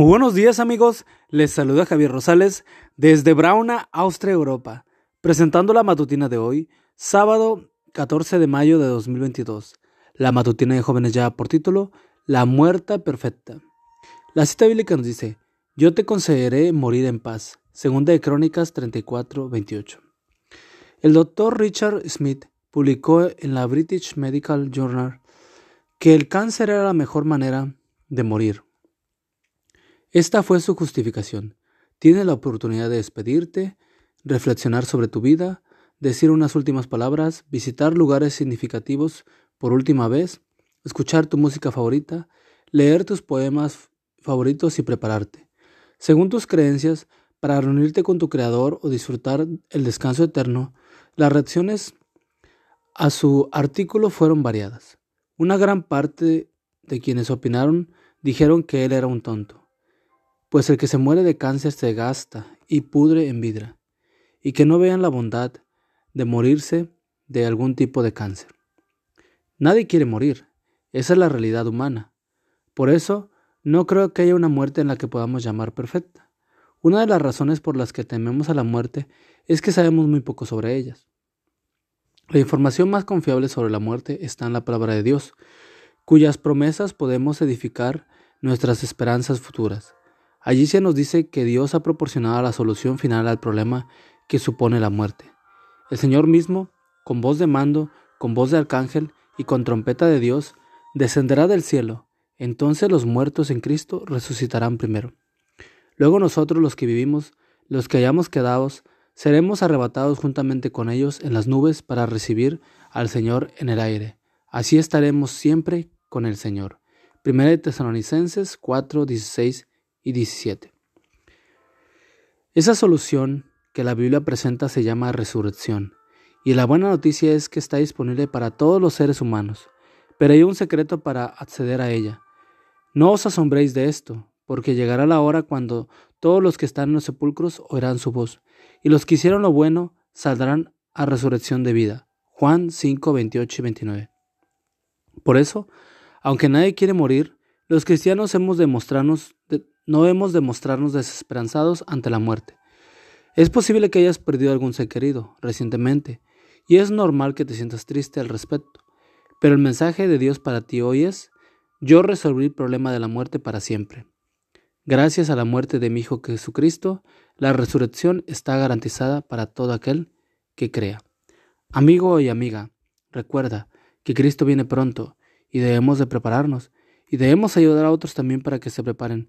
Muy buenos días amigos, les saluda Javier Rosales desde Brauna, Austria, Europa, presentando la matutina de hoy, sábado 14 de mayo de 2022. La matutina de jóvenes ya por título, La muerta perfecta. La cita bíblica nos dice, yo te concederé morir en paz, segunda de Crónicas 34, 28. El doctor Richard Smith publicó en la British Medical Journal que el cáncer era la mejor manera de morir. Esta fue su justificación. Tienes la oportunidad de despedirte, reflexionar sobre tu vida, decir unas últimas palabras, visitar lugares significativos por última vez, escuchar tu música favorita, leer tus poemas favoritos y prepararte. Según tus creencias, para reunirte con tu Creador o disfrutar el descanso eterno, las reacciones a su artículo fueron variadas. Una gran parte de quienes opinaron dijeron que él era un tonto pues el que se muere de cáncer se gasta y pudre en vidra, y que no vean la bondad de morirse de algún tipo de cáncer. Nadie quiere morir, esa es la realidad humana. Por eso, no creo que haya una muerte en la que podamos llamar perfecta. Una de las razones por las que tememos a la muerte es que sabemos muy poco sobre ellas. La información más confiable sobre la muerte está en la palabra de Dios, cuyas promesas podemos edificar nuestras esperanzas futuras. Allí se nos dice que Dios ha proporcionado la solución final al problema que supone la muerte. El Señor mismo, con voz de mando, con voz de arcángel y con trompeta de Dios, descenderá del cielo. Entonces los muertos en Cristo resucitarán primero. Luego nosotros los que vivimos, los que hayamos quedado, seremos arrebatados juntamente con ellos en las nubes para recibir al Señor en el aire. Así estaremos siempre con el Señor. Primera de Tesalonicenses 4, 16 y 17. Esa solución que la Biblia presenta se llama resurrección, y la buena noticia es que está disponible para todos los seres humanos, pero hay un secreto para acceder a ella. No os asombréis de esto, porque llegará la hora cuando todos los que están en los sepulcros oirán su voz, y los que hicieron lo bueno saldrán a resurrección de vida. Juan 5, 28 y 29. Por eso, aunque nadie quiere morir, los cristianos hemos de mostrarnos no hemos de mostrarnos desesperanzados ante la muerte. Es posible que hayas perdido algún ser querido recientemente, y es normal que te sientas triste al respecto, pero el mensaje de Dios para ti hoy es, yo resolví el problema de la muerte para siempre. Gracias a la muerte de mi Hijo Jesucristo, la resurrección está garantizada para todo aquel que crea. Amigo y amiga, recuerda que Cristo viene pronto y debemos de prepararnos y debemos ayudar a otros también para que se preparen